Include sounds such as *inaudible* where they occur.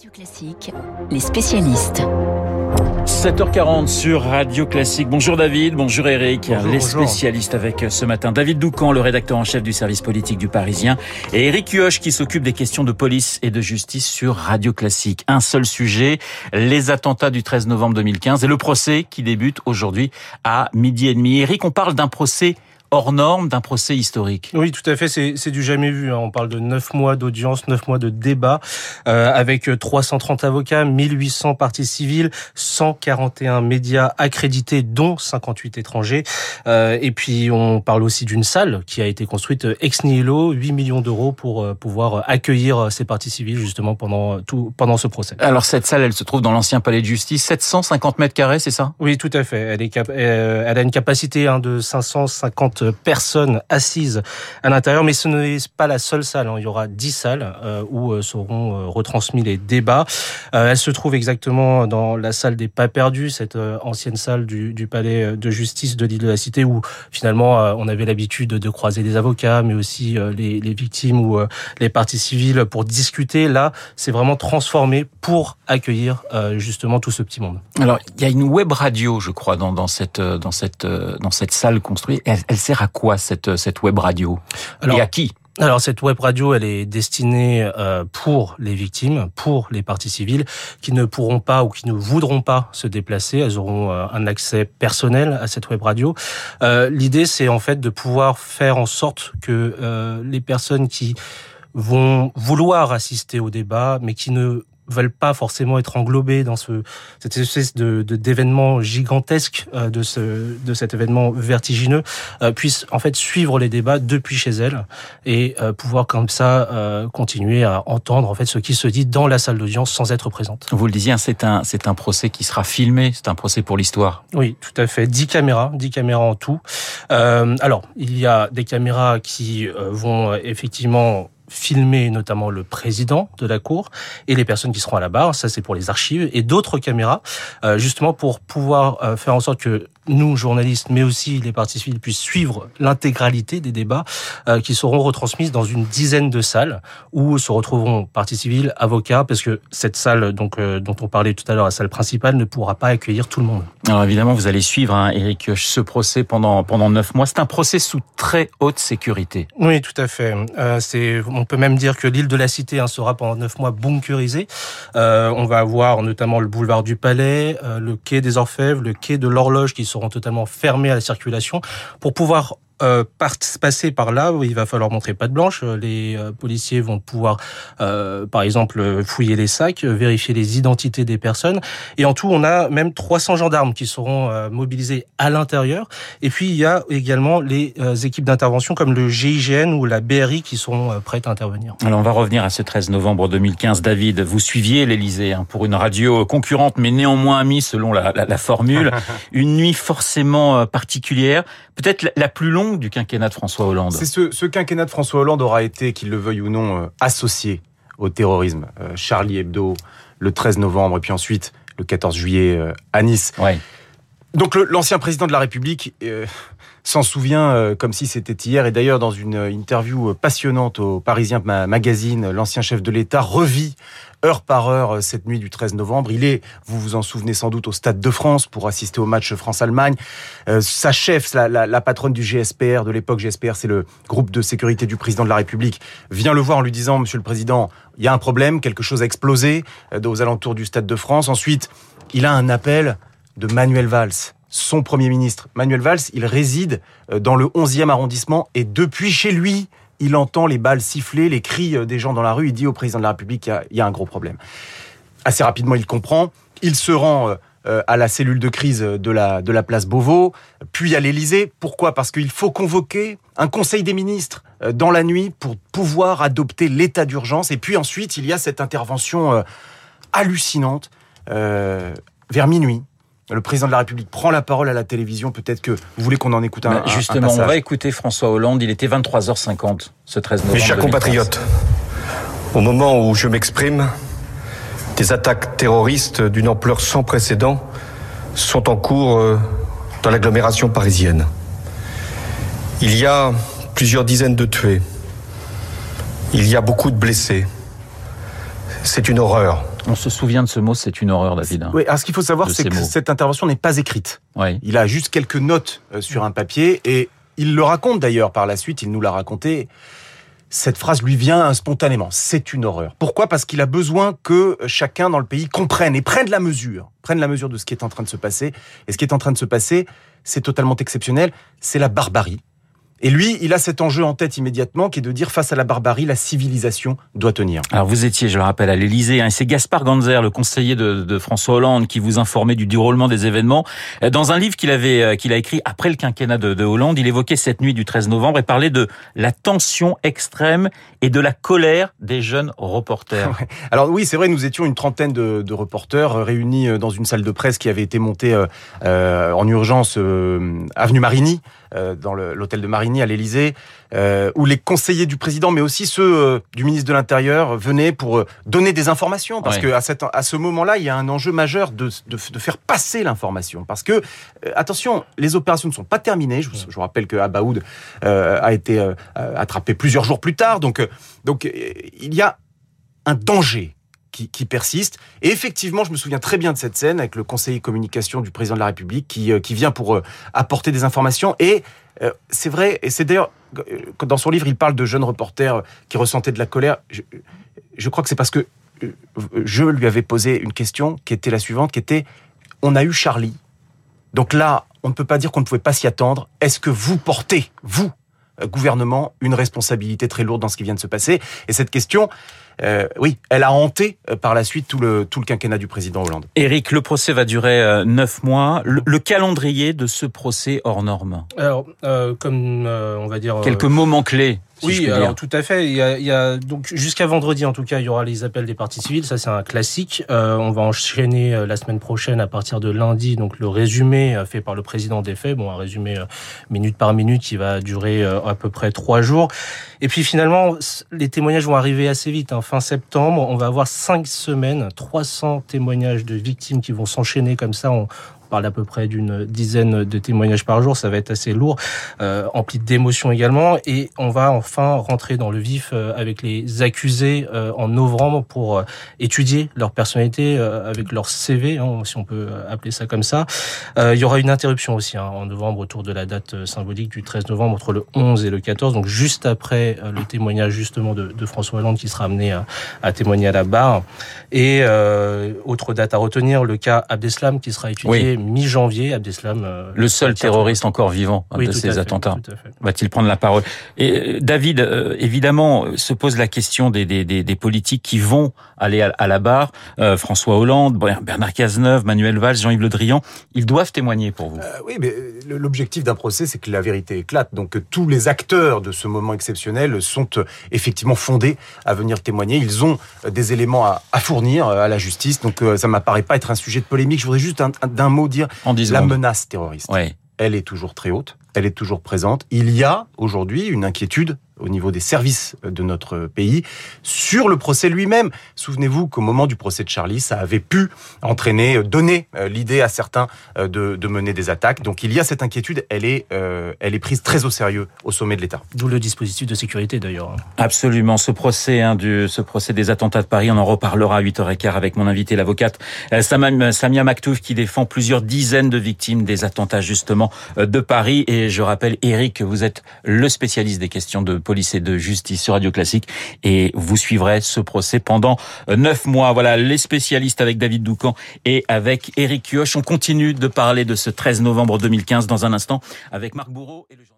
Radio Classique, les spécialistes. 7h40 sur Radio Classique. Bonjour David, bonjour Eric, Bonjour, les bonjour. spécialistes avec ce matin David Doucan, le rédacteur en chef du service politique du Parisien, et Eric Huoche qui s'occupe des questions de police et de justice sur Radio Classique. Un seul sujet, les attentats du 13 novembre 2015 et le procès qui débute aujourd'hui à midi et demi. Eric, on parle d'un procès hors norme, d'un procès historique. Oui, tout à fait, c'est du jamais vu. hein. On parle de 9 mois d'audience, 9 mois de débat, euh, avec 330 avocats, 1800 parties civiles, 141 médias accrédités, dont 58 étrangers. Euh, et puis, on parle aussi d'une salle qui a été construite ex nihilo, 8 millions d'euros pour euh, pouvoir accueillir ces parties civiles, justement, pendant, tout, pendant ce procès. Alors cette salle, elle se trouve dans l'ancien palais de justice, 750 mètres carrés, c'est ça? Oui, tout à fait. Elle, est euh, elle a une capacité hein, de 550 personnes assises à l'intérieur, mais ce n'est pas la seule salle. hein. Il y aura 10 salles euh, où euh, seront euh, retransmis les débats. Elle se trouve exactement dans la salle des pas perdus, cette ancienne salle du, palais de justice de l'île de la Cité, où finalement on avait l'habitude de croiser les avocats, mais aussi les, victimes ou les parties civiles pour discuter. Là, c'est vraiment transformé pour accueillir justement tout ce petit monde. Alors, il y a une web radio, je crois, dans, cette dans cette dans cette salle construite. Elle, elle sert à quoi cette euh, cette web radio Alors, Et à qui? Alors cette web radio, elle est destinée euh, pour les victimes, pour les parties civiles qui ne pourront pas ou qui ne voudront pas se déplacer. Elles auront euh, un accès personnel à cette web radio. L'idée, c'est en fait de pouvoir faire en sorte que les personnes qui vont vouloir assister au débat, mais qui ne veulent pas forcément être englobées dans ce cette espèce de d'événement gigantesque euh, de ce de cet événement vertigineux euh, puissent en fait suivre les débats depuis chez elles et euh, pouvoir comme ça euh, continuer à entendre en fait ce qui se dit dans la salle d'audience sans être présente. Vous le disiez, hein, c'est un c'est un procès qui sera filmé. C'est un procès pour l'histoire. Oui, tout à fait. 10 caméras, 10 caméras en tout. Euh, alors, il y a des caméras qui euh, vont effectivement filmer notamment le président de la cour et les personnes qui seront à la barre, ça c'est pour les archives, et d'autres caméras, euh, justement pour pouvoir euh, faire en sorte que nous, journalistes, mais aussi les parties civiles, puissent suivre l'intégralité des débats euh, qui seront retransmises dans une dizaine de salles où se retrouveront parties civiles, avocats, parce que cette salle donc euh, dont on parlait tout à l'heure, la salle principale, ne pourra pas accueillir tout le monde. Alors évidemment, vous allez suivre, hein, Eric ce procès pendant pendant neuf mois. C'est un procès sous très haute sécurité. Oui, tout à fait. Euh, c'est, on peut même dire que l'île de la Cité hein, sera pendant neuf mois bunkerisée. Euh, on va avoir notamment le boulevard du Palais, euh, le quai des Orfèvres, le quai de l'Horloge qui totalement fermés à la circulation. Pour pouvoir euh, passer par là, il va falloir montrer patte blanche. Euh, Les euh, policiers vont pouvoir, euh, par exemple, euh, fouiller les sacs, vérifier les identités des personnes. Et en tout, on a même 300 gendarmes qui seront mobilisés à l'intérieur. Et puis, il y a également les équipes d'intervention comme le GIGN ou la BRI qui seront prêtes à intervenir. Alors on va revenir à ce 13 novembre 2015. David, vous suiviez l'Elysée hein, pour une radio concurrente, mais néanmoins amie selon la, la- la formule. *laughs* une nuit forcément particulière, peut-être la- la plus longue du quinquennat de François Hollande. C'est ce, ce quinquennat de François Hollande aura été, qu'il le veuille ou non, euh, associé au terrorisme. Euh, Charlie Hebdo, le 13 novembre, et puis ensuite le 14 juillet euh, à Nice. Ouais. Donc l'ancien président de la République euh, s'en souvient euh, comme si c'était hier. Et d'ailleurs, dans une euh, interview euh, passionnante au Parisien Ma- Magazine, l'ancien chef de l'État revit heure par heure cette nuit du 13 novembre. Il est, vous vous en souvenez sans doute, au Stade de France pour assister au match France-Allemagne. Sa chef, la, la- patronne du GSPR de l'époque, GSPR, c'est le groupe de sécurité du président de la République, vient le voir en lui disant, Monsieur le Président, il y a un problème, quelque chose a explosé aux alentours du Stade de France. Ensuite, il a un appel de Manuel Valls, son Premier ministre. Manuel Valls, il réside euh, dans le 11e arrondissement et depuis chez lui, il entend les balles siffler, les cris euh, des gens dans la rue. Il dit au président de la République qu'il y a- il y, a un gros problème. Assez rapidement, il comprend. Il se rend euh, à la cellule de crise de la, place Beauvau, puis à l'Élysée. Pourquoi? Parce qu'il faut convoquer un conseil des ministres dans la nuit pour pouvoir adopter l'état d'urgence. Et puis ensuite, il y a cette intervention hallucinante vers minuit. Le président de la République prend la parole à la télévision. Peut-être que vous voulez qu'on en écoute un, Bah, un- un Justement, on va écouter François Hollande. Il était 23h50 ce 13 novembre. Mes chers 2015. compatriotes, au moment où je m'exprime, des attaques terroristes d'une ampleur sans précédent sont en cours euh, dans l'agglomération parisienne. Il y a plusieurs dizaines de tués. Il y a beaucoup de blessés. c'est une horreur. On se souvient de ce mot, c'est une horreur, David. hein. Oui, alors ce qu'il faut savoir, c'est ces que mots. cette intervention n'est pas écrite. Oui. Il a juste quelques notes euh, sur un papier et il le raconte d'ailleurs par la suite, il nous l'a raconté. Cette phrase lui vient spontanément. C'est une horreur. Pourquoi? Parce qu'il a besoin que chacun dans le pays comprenne et prenne la mesure, prenne la mesure de ce qui est en train de se passer. Et ce qui est en train de se passer, c'est totalement exceptionnel. C'est la barbarie. Et lui, il a cet enjeu en tête immédiatement qui est de dire face à la barbarie, la civilisation doit tenir. Alors vous étiez, je le rappelle, à l'Élysée, hein, c'est Gaspard Ganzer, le conseiller de, François Hollande, qui vous informait du déroulement des événements. Euh, Dans un livre qu'il avait, euh, qu'il a écrit après le quinquennat de Hollande, il évoquait cette nuit du 13 novembre et parlait de la tension extrême et de la colère des jeunes reporters. Alors oui, c'est vrai, nous étions une trentaine de, reporters euh, réunis euh, dans une salle de presse qui avait été montée euh, en urgence euh, avenue Marigny, dans l'hôtel de Marigny à l'Élysée, euh, où les conseillers du président, mais aussi ceux euh, du ministre de l'Intérieur, venaient pour euh, donner des informations, parce Ouais. que à, cette, à ce moment-là, il y a un enjeu majeur de, de, de faire passer l'information, parce que euh, attention, les opérations ne sont pas terminées. Je, vous- je vous rappelle que Abaoud a été attrapé plusieurs jours plus tard, donc donc il y a un danger qui, persiste. Et effectivement, je me souviens très bien de cette scène avec le conseiller communication du président de la République qui, euh, qui vient pour euh, apporter des informations. Et euh, c'est vrai, et c'est d'ailleurs, dans son livre, il parle de jeunes reporters qui ressentaient de la colère. Je, je crois que c'est parce que je lui avais posé une question qui était la suivante, qui était, on a eu Charlie. Donc là, on ne peut pas dire qu'on ne pouvait pas s'y attendre. Est-ce que vous portez, vous, gouvernement, une responsabilité très lourde dans ce qui vient de se passer? Et cette question, euh, oui, elle a hanté euh, par la suite tout le, tout le quinquennat du président Hollande. Éric, le procès va durer euh, neuf mois. Le, le calendrier de ce procès hors norme? Alors, euh, comme euh, on va dire... euh, Quelques moments clés. Si je oui, alors tout à fait. Il y a, il y a donc jusqu'à vendredi en tout cas, il y aura les appels des parties civiles. Ça c'est un classique. Euh, on va enchaîner euh, la semaine prochaine à partir de lundi. Donc le résumé euh, fait par le président des faits. Bon, un résumé euh, minute par minute qui va durer euh, à peu près trois jours. Et puis finalement, les témoignages vont arriver assez vite. hein. Fin septembre, on va avoir cinq semaines, 300 témoignages de victimes qui vont s'enchaîner comme ça. Parle à peu près d'une dizaine de témoignages par jour. Ça va être assez lourd, euh, empli d'émotions également. Et on va enfin rentrer dans le vif euh, avec les accusés euh, en novembre pour euh, étudier leur personnalité euh, avec leur CV, hein, si on peut euh, appeler ça comme ça. Il y aura une interruption aussi hein, en novembre autour de la date symbolique du 13 novembre entre le 11 et le 14, donc juste après le témoignage justement de, de François Hollande qui sera amené à, à témoigner à la barre. Et autre date à retenir, le cas Abdeslam qui sera étudié mi-janvier. Abdeslam, euh, Le seul terroriste encore vivant Oui, de ces attentats. Va-t-il prendre la parole? Et euh, David, euh, évidemment, se pose la question des, des, des, des politiques qui vont aller à, à la barre. Euh, François Hollande, Bernard Cazeneuve, Manuel Valls, Jean-Yves Le Drian, ils doivent témoigner pour vous. Euh, oui, mais l'objectif d'un procès, c'est que la vérité éclate. Donc que tous les acteurs de ce moment exceptionnel sont effectivement fondés à venir témoigner. Ils ont des éléments à, à fournir à la justice. Donc euh, ça m'apparaît pas être un sujet de polémique. Je voudrais juste un- un- d'un mot dire En 10 la menace terroriste. Ouais. elle est toujours très haute, elle est toujours présente. Il y a aujourd'hui une inquiétude au niveau des services de notre pays sur le procès lui-même. Souvenez-vous qu'au moment du procès de Charlie, ça avait pu entraîner, euh, donner euh, l'idée à certains euh, de, de mener des attaques. Donc il y a cette inquiétude, elle est, euh, elle est prise très au sérieux au sommet de l'État. D'où le dispositif de sécurité d'ailleurs. Absolument, ce procès, hein, du, ce procès des attentats de Paris, on en reparlera à 8h15 avec mon invité, l'avocate Samia, Maktouf, qui défend plusieurs dizaines de victimes des attentats justement de Paris. Et je rappelle, Eric, que vous êtes le spécialiste des questions de police et de justice sur Radio Classique, et vous suivrez ce procès pendant euh, neuf mois. Voilà, les spécialistes avec David Doucan et avec Eric Kioch. On continue de parler de ce 13 novembre 2015 dans un instant avec Marc Bourreau et le journal.